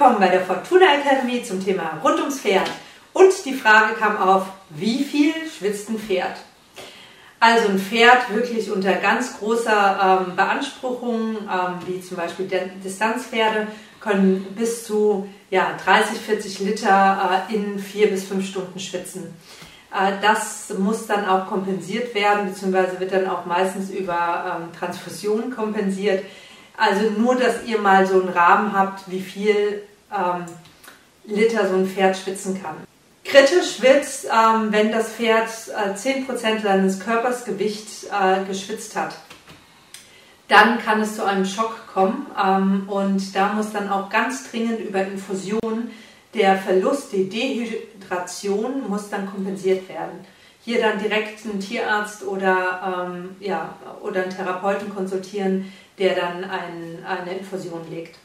willkommen bei der Fortuna Academy zum Thema rund ums Pferd. Und die Frage kam auf, wie viel schwitzt ein Pferd? Also ein Pferd wirklich unter ganz großer ähm, Beanspruchung, ähm, wie zum Beispiel Distanzpferde, können bis zu ja, 30, 40 Liter äh, in vier bis fünf Stunden schwitzen. Äh, das muss dann auch kompensiert werden, beziehungsweise wird dann auch meistens über ähm, Transfusion kompensiert. Also nur, dass ihr mal so einen Rahmen habt, wie viel ähm, Liter so ein Pferd schwitzen kann. Kritisch wird, ähm, wenn das Pferd äh, 10% seines Körpersgewicht äh, geschwitzt hat. Dann kann es zu einem Schock kommen ähm, und da muss dann auch ganz dringend über Infusion der Verlust, die Dehydration muss dann kompensiert werden. Hier dann direkt einen Tierarzt oder, ähm, ja, oder einen Therapeuten konsultieren, der dann ein, eine Infusion legt.